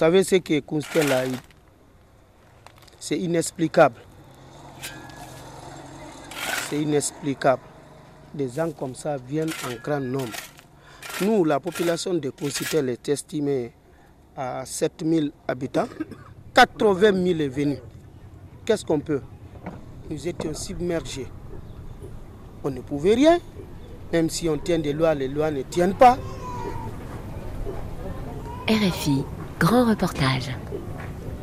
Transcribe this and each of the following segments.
savez ce que Constel a eu C'est inexplicable. C'est inexplicable. Des gens comme ça viennent en grand nombre. Nous, la population de Constel est estimée à 7000 habitants. 80 000 est venu. Qu'est-ce qu'on peut? Nous étions submergés. On ne pouvait rien. Même si on tient des lois, les lois ne tiennent pas. RFI, grand reportage.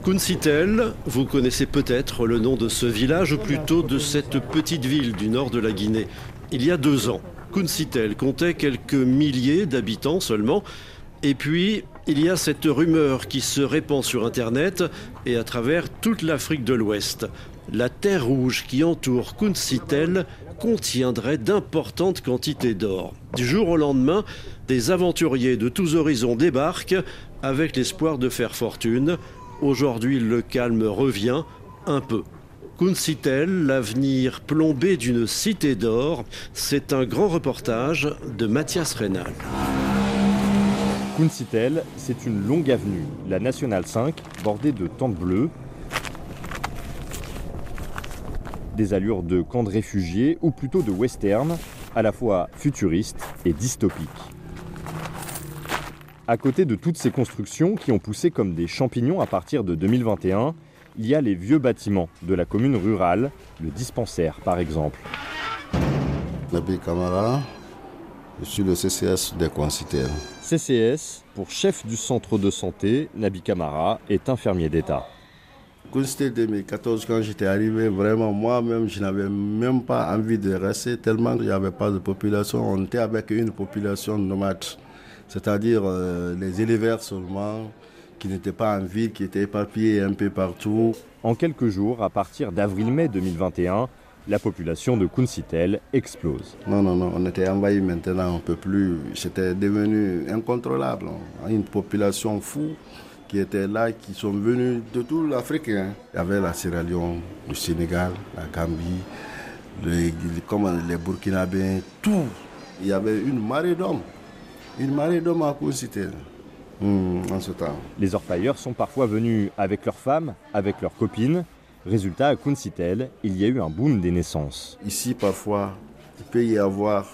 Kuncitel, vous connaissez peut-être le nom de ce village ou plutôt de cette petite ville du nord de la Guinée. Il y a deux ans, Kuncitel comptait quelques milliers d'habitants seulement. Et puis, il y a cette rumeur qui se répand sur Internet et à travers toute l'Afrique de l'Ouest. La terre rouge qui entoure Kuncitel contiendrait d'importantes quantités d'or. Du jour au lendemain, des aventuriers de tous horizons débarquent avec l'espoir de faire fortune. Aujourd'hui, le calme revient un peu. Kuncitel, l'avenir plombé d'une cité d'or, c'est un grand reportage de Mathias Reynal. Kuncitel, c'est une longue avenue, la nationale 5, bordée de tentes bleues, des allures de camps de réfugiés ou plutôt de western, à la fois futuriste et dystopique. À côté de toutes ces constructions qui ont poussé comme des champignons à partir de 2021, il y a les vieux bâtiments de la commune rurale, le dispensaire par exemple. Nabi Kamara, je suis le CCS des Coincitels. CCS, pour chef du centre de santé, Nabi Kamara est infirmier d'État. C'était 2014, quand j'étais arrivé, vraiment, moi-même, je n'avais même pas envie de rester tellement il n'y avait pas de population. On était avec une population nomade, c'est-à-dire euh, les éleveurs seulement, qui n'étaient pas en ville, qui étaient éparpillés un peu partout. En quelques jours, à partir d'avril-mai 2021, la population de Kuncitel explose. Non, non, non, on était envahi maintenant, on ne peut plus. C'était devenu incontrôlable. Une population fou qui étaient là, qui sont venus de toute l'Afrique. Hein. Il y avait la Sierra Leone, le Sénégal, la Gambie, les, les Burkinabés, tout. Il y avait une marée d'hommes. Une marée d'hommes à Kuncitel. Mmh, en ce temps. Les orpailleurs sont parfois venus avec leurs femmes, avec leurs copines. Résultat, à Kuncitel, il y a eu un boom des naissances. Ici, parfois, il peut y avoir,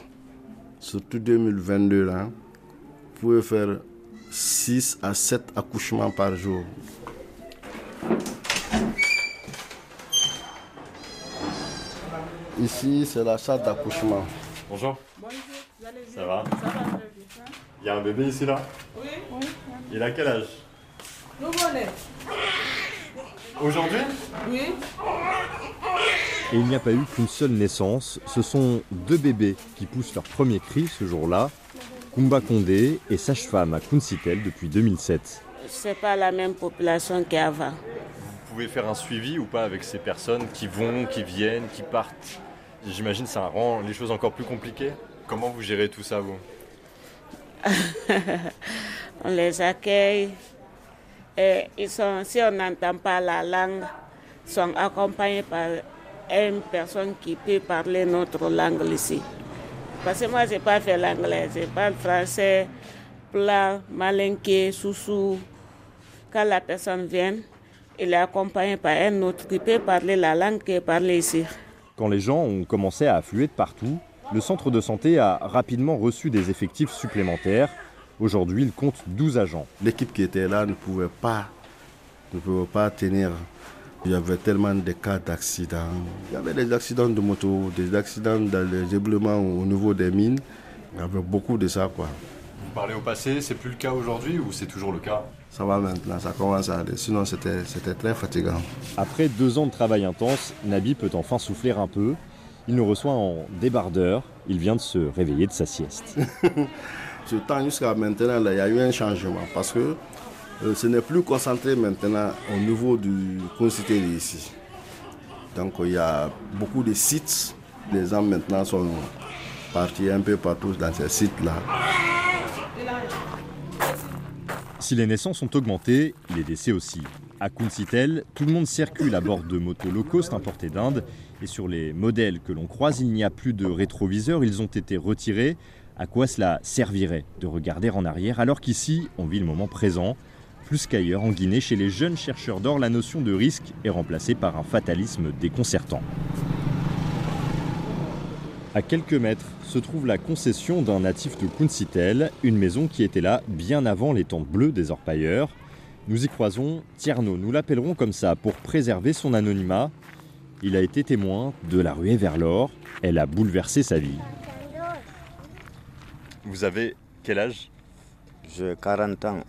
surtout 2022, là, vous pouvez faire 6 à 7 accouchements par jour. Ici, c'est la salle d'accouchement. Bonjour. Ça va? Il y a un bébé ici là Oui. Il a quel âge Nouveau-né. Aujourd'hui Oui. Et il n'y a pas eu qu'une seule naissance. Ce sont deux bébés qui poussent leur premier cri ce jour-là. Kumba Condé est sage-femme à Kuncitel depuis 2007. C'est pas la même population qu'avant. Vous pouvez faire un suivi ou pas avec ces personnes qui vont, qui viennent, qui partent? J'imagine que ça rend les choses encore plus compliquées. Comment vous gérez tout ça, vous? On les accueille. Et ils sont, si on n'entend pas la langue, sont accompagnés par une personne qui peut parler notre langue ici. Parce que moi, je n'ai pas fait l'anglais, je parle français, plat, malinqué, soussou. Quand la personne vient, il est accompagné par un autre qui peut parler la langue qui est parlée ici. Quand les gens ont commencé à affluer de partout, le centre de santé a rapidement reçu des effectifs supplémentaires. Aujourd'hui, il compte 12 agents. L'équipe qui était là ne pouvait pas, ne pouvait pas tenir. Il y avait tellement de cas d'accidents. Il y avait des accidents de moto, des accidents dans les éboulements au niveau des mines. Il y avait beaucoup de ça. Quoi. Vous parlez au passé, c'est plus le cas aujourd'hui ou c'est toujours le cas? Ça va maintenant, ça commence à aller. Sinon, c'était très fatigant. Après deux ans de travail intense, Nabi peut enfin souffler un peu. Il nous reçoit en débardeur. Il vient de se réveiller de sa sieste. Ce temps jusqu'à maintenant, il y a eu un changement parce que euh, ce n'est plus concentré maintenant au niveau du concité ici. Donc il y a beaucoup de sites. Les gens maintenant sont partis un peu partout dans ces sites-là. Si les naissances ont augmenté, les décès aussi. À Kunsitel, tout le monde circule à bord de motos low cost importées d'Inde et sur les modèles que l'on croise, il n'y a plus de rétroviseurs, ils ont été retirés. À quoi cela servirait de regarder en arrière alors qu'ici, on vit le moment présent? Plus qu'ailleurs, en Guinée, chez les jeunes chercheurs d'or, la notion de risque est remplacée par un fatalisme déconcertant. À quelques mètres se trouve la concession d'un natif de Kunsitel, une maison qui était là bien avant les tentes bleues des orpailleurs. Nous y croisons Tierno, nous l'appellerons comme ça pour préserver son anonymat. Il a été témoin de la ruée vers l'or, elle a bouleversé sa vie. Vous avez quel âge? J'ai 40 ans,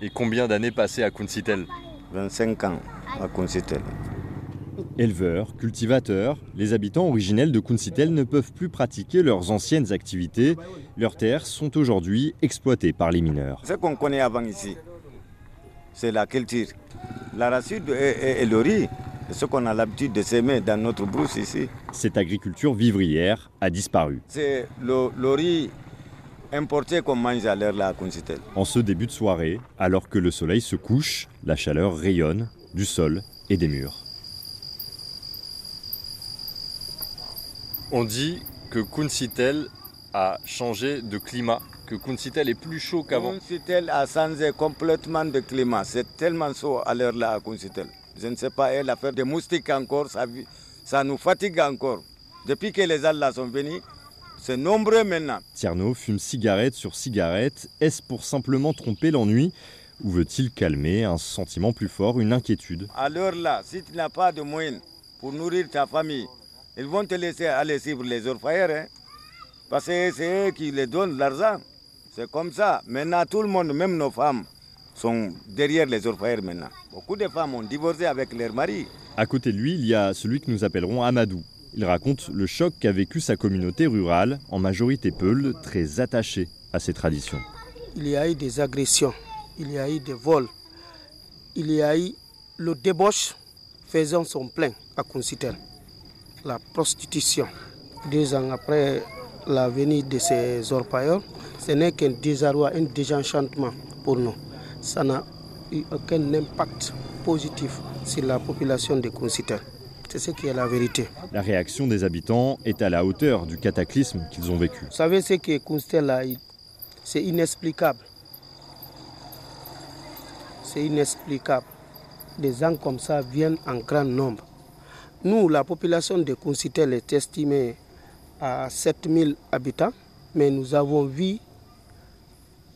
Et combien d'années passées à Kunsitel? 25 ans à Consitel. Éleveurs, cultivateurs, les habitants originels de Kunsitel ne peuvent plus pratiquer leurs anciennes activités. Leurs terres sont aujourd'hui exploitées par les mineurs. Ce qu'on connaît avant ici, c'est la culture. L'arachide et, et- et le riz, c'est ce qu'on a l'habitude de s'aimer dans notre brousse ici. Cette agriculture vivrière a disparu. C'est le, le riz importé qu'on mange à l'heure là à Consitel. En ce début de soirée, alors que le soleil se couche, la chaleur rayonne du sol et des murs. On dit que Kunsitel a changé de climat, que Kunsitel est plus chaud Consitel a changé complètement de climat. C'est tellement chaud à l'heure là à Consitel. Je ne sais pas, et l'affaire des moustiques encore, ça, nous fatigue encore. Depuis que les là sont venus, c'est nombreux maintenant. Tierno fume cigarette sur cigarette. Est-ce pour simplement tromper l'ennui ou veut-il calmer un sentiment plus fort, une inquiétude? À l'heure là, si tu n'as pas de moyens pour nourrir ta famille, ils vont te laisser aller suivre les orpailleurs. hein. Parce que c'est eux qui les donnent l'argent. C'est comme ça. Maintenant, tout le monde, même nos femmes, sont derrière les orpailleurs maintenant. Beaucoup de femmes ont divorcé avec leurs maris. À côté de lui, il y a celui que nous appellerons Amadou. Il raconte le choc qu'a vécu sa communauté rurale, en majorité peule, très attachée à ses traditions. Il y a eu des agressions, il y a eu des vols, il y a eu le débauche faisant son plein à Consitel, la prostitution. Deux ans après la venue de ces orpailleurs, ce n'est qu'un désarroi, un désenchantement pour nous. Ça n'a eu aucun impact positif sur la population de Consitel. C'est ce qui est la vérité. La réaction des habitants est à la hauteur du cataclysme qu'ils ont vécu. Vous savez ce que Kunstel a eu C'est inexplicable. C'est inexplicable. Des gens comme ça viennent en grand nombre. Nous, la population de Kunsitel est estimée à 7000 habitants, mais nous avons vu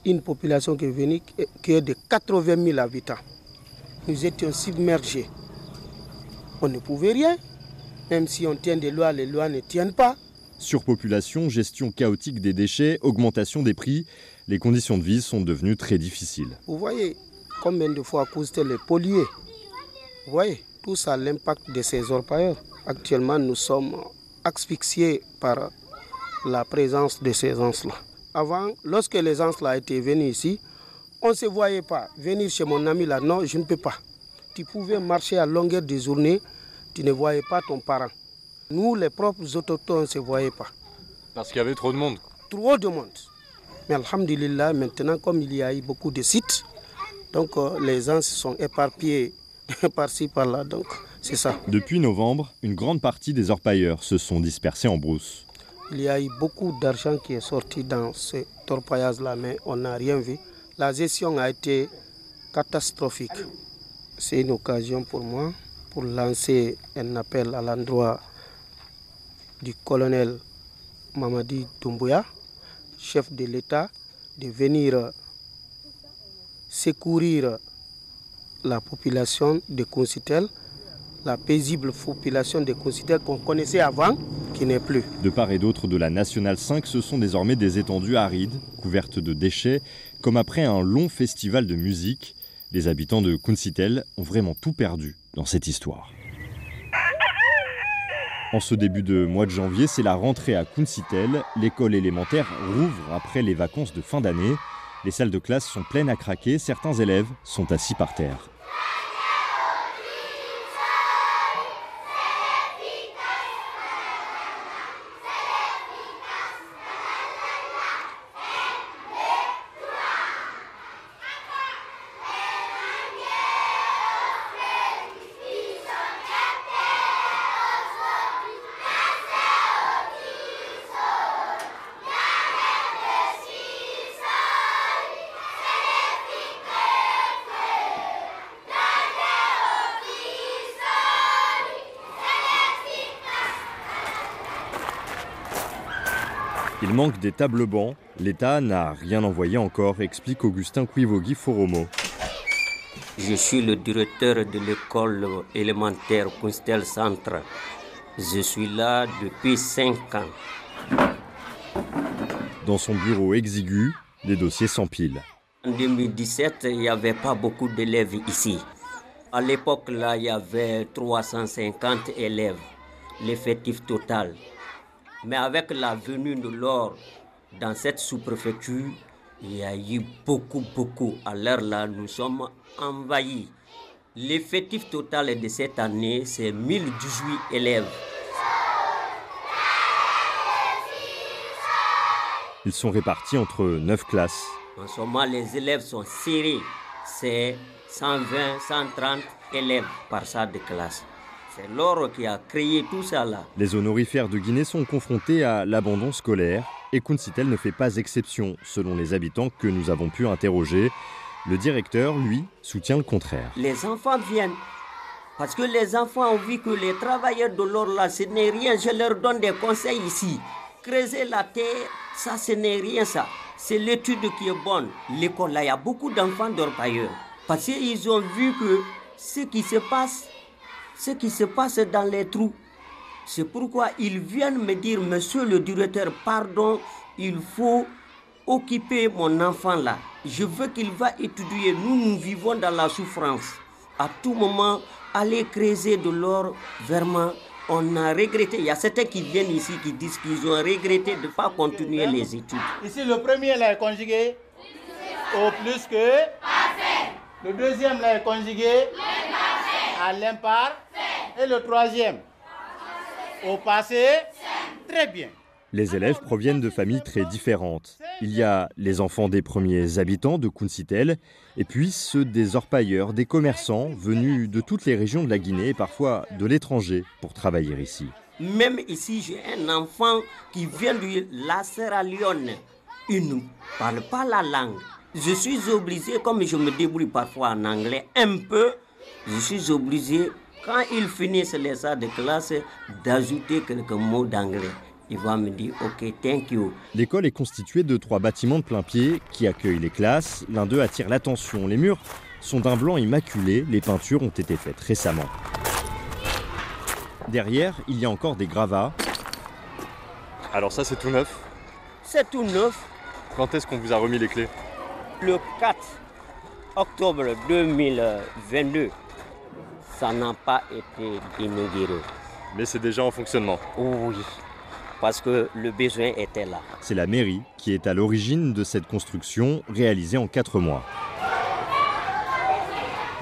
une population qui est venue qui est de 80 000 habitants. Nous étions submergés. On ne pouvait rien. Même si on tient des lois, les lois ne tiennent pas. Surpopulation, gestion chaotique des déchets, augmentation des prix, les conditions de vie sont devenues très difficiles. Vous voyez combien de fois Coustel est pollué. Vous voyez, tout ça, l'impact de ces orpailleurs. Actuellement, nous sommes asphyxiés par la présence de ces ans-là. Avant, lorsque les ans-là étaient venus ici, on ne se voyait pas. Venir chez mon ami là, non, je ne peux pas. Tu pouvais marcher à longueur de journée, tu ne voyais pas ton parent. Nous, les propres autochtones, on ne se voyait pas. Parce qu'il y avait trop de monde. Trop de monde. Mais Alhamdulillah, maintenant, comme il y a eu beaucoup de sites, donc euh, les gens se sont éparpillés par-ci, par-là. Donc, c'est ça. Depuis novembre, une grande partie des orpailleurs se sont dispersés en brousse. Il y a eu beaucoup d'argent qui est sorti dans ce torpaillage-là, mais on n'a rien vu. La gestion a été catastrophique. C'est une occasion pour moi pour lancer un appel à l'endroit du colonel Mamadi Doumbouya, chef de l'État, de venir secourir la population de Concitel, la paisible population de Concitel qu'on connaissait avant, De part et d'autre de la Nationale 5, ce sont désormais des étendues arides, couvertes de déchets, comme après un long festival de musique. Les habitants de Kuncitel ont vraiment tout perdu dans cette histoire. En ce début de mois de janvier, c'est la rentrée à Kuncitel. L'école élémentaire rouvre après les vacances de fin d'année. Les salles de classe sont pleines à craquer, certains élèves sont assis par terre. Il manque des tables bancs. L'État n'a rien envoyé encore, explique Augustin Cuivogui Foromo. Je suis le directeur de l'école élémentaire Kunstel Centre. Je suis là depuis 5 ans. Dans son bureau exigu, des dossiers s'empilent. En 2017, il n'y avait pas beaucoup d'élèves ici. À l'époque, là, il y avait 350 élèves, l'effectif total. Mais avec la venue de l'or dans cette sous-préfecture, il y a eu beaucoup, beaucoup. À l'heure là, nous sommes envahis. L'effectif total de cette année, c'est 1018 élèves. Ils sont répartis entre 9 classes. En ce moment, les élèves sont serrés. C'est 120, 130 élèves par salle de classe. C'est l'or qui a créé tout ça là. Les honorifères de Guinée sont confrontés à l'abandon scolaire et Kuncitel ne fait pas exception, selon les habitants que nous avons pu interroger. Le directeur, lui, soutient le contraire. Les enfants viennent parce que les enfants ont vu que les travailleurs de l'or là, ce n'est rien. Je leur donne des conseils ici. Creuser la terre, ça, ce n'est rien ça. C'est l'étude qui est bonne. L'école là, il y a beaucoup d'enfants d'orpailleurs. Parce qu'ils ont vu que ce qui se passe, ce qui se passe dans les trous, c'est pourquoi ils viennent me dire, monsieur le directeur, pardon, il faut occuper mon enfant là. Je veux qu'il va étudier. Nous, nous vivons dans la souffrance. À tout moment, aller creuser de l'or, vraiment, on a regretté. Il y a certains qui viennent ici qui disent qu'ils ont regretté de ne pas continuer les études. Ici, le premier là est conjugué au plus que. Le deuxième là est conjugué à l'impar. Et le troisième au passé. Très bien. Les élèves proviennent de familles très différentes. Il y a les enfants des premiers habitants de Kuncitel, et puis ceux des orpailleurs, des commerçants venus de toutes les régions de la Guinée et parfois de l'étranger pour travailler ici. Même ici, j'ai un enfant qui vient de la Sierra Leone. Il ne parle pas la langue. Je suis obligé, comme je me débrouille parfois en anglais un peu, je suis obligé, quand ils finissent les salles de classe, d'ajouter quelques mots d'anglais. Il va me dire OK, thank you. L'école est constituée de trois bâtiments de plein pied qui accueillent les classes. L'un d'eux attire l'attention. Les murs sont d'un blanc immaculé. Les peintures ont été faites récemment. Derrière, il y a encore des gravats. Alors ça c'est tout neuf. C'est tout neuf. Quand est-ce qu'on vous a remis les clés? Le 4 octobre 2022, ça n'a pas été inauguré. Mais c'est déjà en fonctionnement. Oui, parce que le besoin était là. C'est la mairie qui est à l'origine de cette construction réalisée en quatre mois.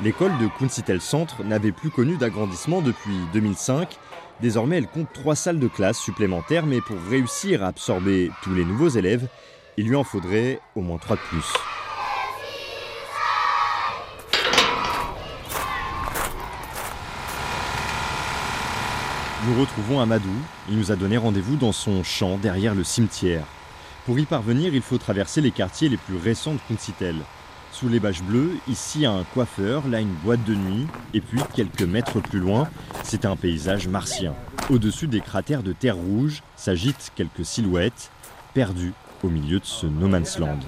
L'école de Kuncitel Centre n'avait plus connu d'agrandissement depuis 2005. Désormais, elle compte trois salles de classe supplémentaires, mais pour réussir à absorber tous les nouveaux élèves, il lui en faudrait au moins trois de plus. Nous retrouvons Amadou. Il nous a donné rendez-vous dans son champ derrière le cimetière. Pour y parvenir, il faut traverser les quartiers les plus récents de Kuncitel. Sous les bâches bleues, ici un coiffeur, là une boîte de nuit, et puis quelques mètres plus loin, c'est un paysage martien. Au-dessus des cratères de terre rouge s'agitent quelques silhouettes, perdues au milieu de ce no man's land.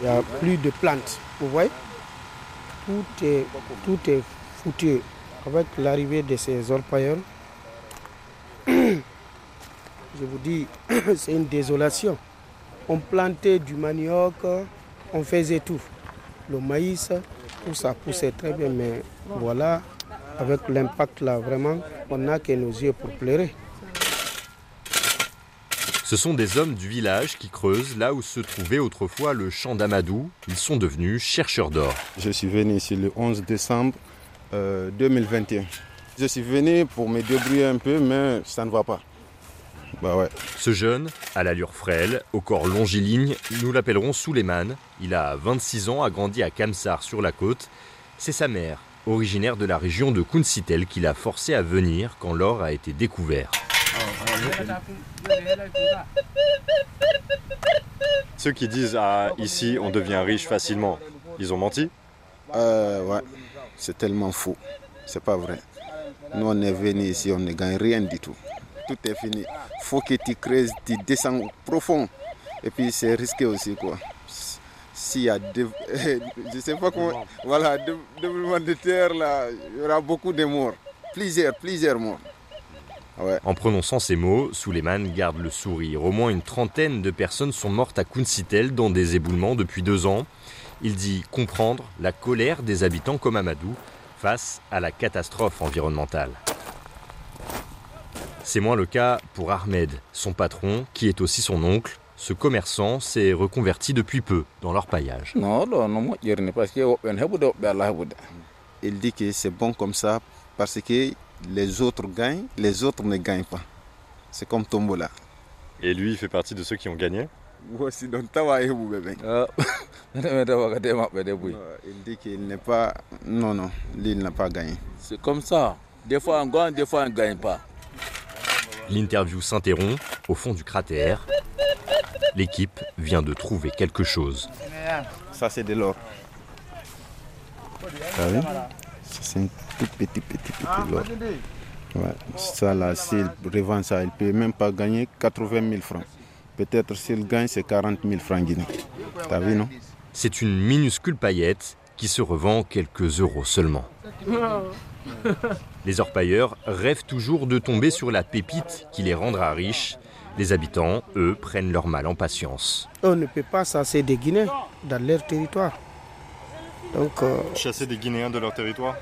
Il n'y a plus de plantes, vous voyez tout est, tout est foutu avec l'arrivée de ces orpailleurs. Je vous dis, c'est une désolation. On plantait du manioc, on faisait tout. Le maïs, tout ça poussait très bien, mais voilà, avec l'impact là, vraiment, on n'a que nos yeux pour pleurer. Ce sont des hommes du village qui creusent là où se trouvait autrefois le champ d'Amadou. Ils sont devenus chercheurs d'or. Je suis venu ici le 11 décembre euh, 2021. Je suis venu pour me débrouiller un peu, mais ça ne va pas. Bah ouais. Ce jeune, à l'allure frêle, au corps longiligne, nous l'appellerons Souleymane. Il a 26 ans, a grandi à Kamsar sur la côte. C'est sa mère, originaire de la région de Kuncitel, qui l'a forcé à venir quand l'or a été découvert. Ceux qui disent ah, ici on devient riche facilement, ils ont menti Euh, ouais, c'est tellement faux. C'est pas vrai. Nous, on est venus ici, on ne gagne rien du tout. Tout est fini. faut que tu creuses, tu descends profond. Et puis, c'est risqué aussi, quoi. S'il y a de, je sais pas comment, voilà, développement de terre, là, il y aura beaucoup de morts. Plusieurs, plusieurs morts. Ouais. En prononçant ces mots, Suleiman garde le sourire. Au moins une trentaine de personnes sont mortes à Kunsitel dans des éboulements depuis deux ans. Il dit comprendre la colère des habitants comme Amadou face à la catastrophe environnementale. C'est moins le cas pour Ahmed, son patron, qui est aussi son oncle. Ce commerçant s'est reconverti depuis peu dans non, non, Il dit que c'est bon comme ça parce que les autres gagnent, les autres ne gagnent pas. C'est comme Tombola. Et lui, il fait partie de ceux qui ont gagné. Il dit qu'il n'est pas. Non, non, lui, il n'a pas gagné. C'est comme ça. Des fois on gagne, des fois on ne gagne pas. L'interview s'interrompt au fond du cratère. L'équipe vient de trouver quelque chose. Ça, c'est de l'or. Vu Ça, C'est tout petit, petit, petit. Ouais. Ça, là, s'il revend ça, il ne peut même pas gagner 80 000 francs. Peut-être s'il gagne, c'est 40 000 francs guinéens. T'as vu, non? C'est une minuscule paillette qui se revend quelques euros seulement. Les orpailleurs rêvent toujours de tomber sur la pépite qui les rendra riches. Les habitants, eux, prennent leur mal en patience. On ne peut pas chasser des Guinéens dans leur territoire. Donc, euh, Chasser des Guinéens de leur territoire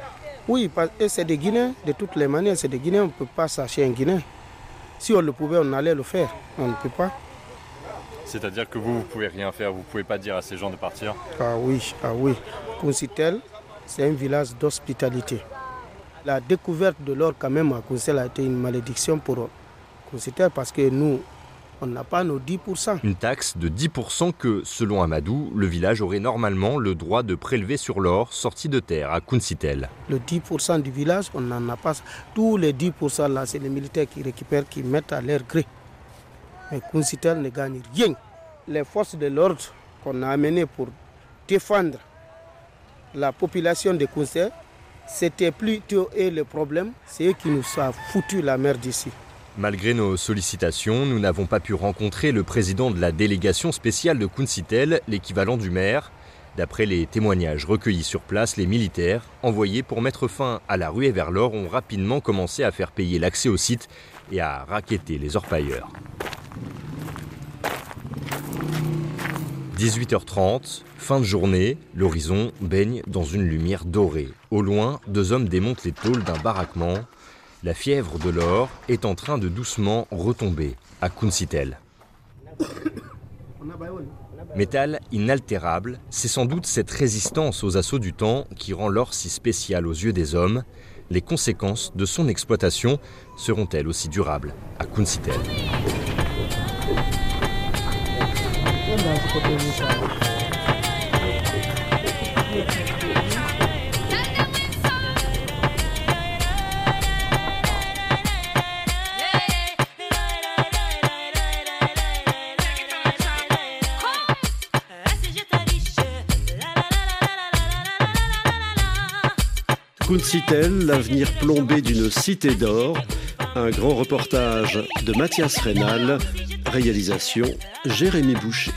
oui, que c'est des Guinéens, de toutes les manières, c'est des Guinéens, on ne peut pas chasser un Guinéen. Si on le pouvait, on allait le faire. On ne peut pas. C'est-à-dire que vous, vous pouvez rien faire, vous pouvez pas dire à ces gens de partir Ah oui, ah oui. Kunsitel, c'est un village d'hospitalité. La découverte de l'or quand même à Kunsitel a été une malédiction pour Kunsitel parce que nous, on n'a pas nos 10%. Une taxe de 10% que, selon Amadou, le village aurait normalement le droit de prélever sur l'or sorti de terre à Kunsitel. Le 10% du village, on n'en a pas. Tous les 10% là, c'est les militaires qui récupèrent, qui mettent à leur gré. Mais Kunsitel ne gagne rien. Les forces de l'ordre qu'on a amenées pour défendre la population de Kunsitel, c'était plutôt eux le problème. C'est eux qui nous ont foutu la merde ici. Malgré nos sollicitations, nous n'avons pas pu rencontrer le président de la délégation spéciale de Kunsitel, l'équivalent du maire. D'après les témoignages recueillis sur place, les militaires, envoyés pour mettre fin à la ruée vers l'or, ont rapidement commencé à faire payer l'accès au site et à raqueter les orpailleurs. 18h30, fin de journée, l'horizon baigne dans une lumière dorée. Au loin, deux hommes démontent les tôles d'un baraquement. La fièvre de l'or est en train de doucement retomber à Kunsitel. Métal inaltérable, c'est sans doute cette résistance aux assauts du temps qui rend l'or si spécial aux yeux des hommes. Les conséquences de son exploitation seront-elles aussi durables à Kunsitel Kunsitel, l'avenir plombé d'une cité d'or. Un grand reportage de Mathias Rénal. Réalisation Jérémy Boucher.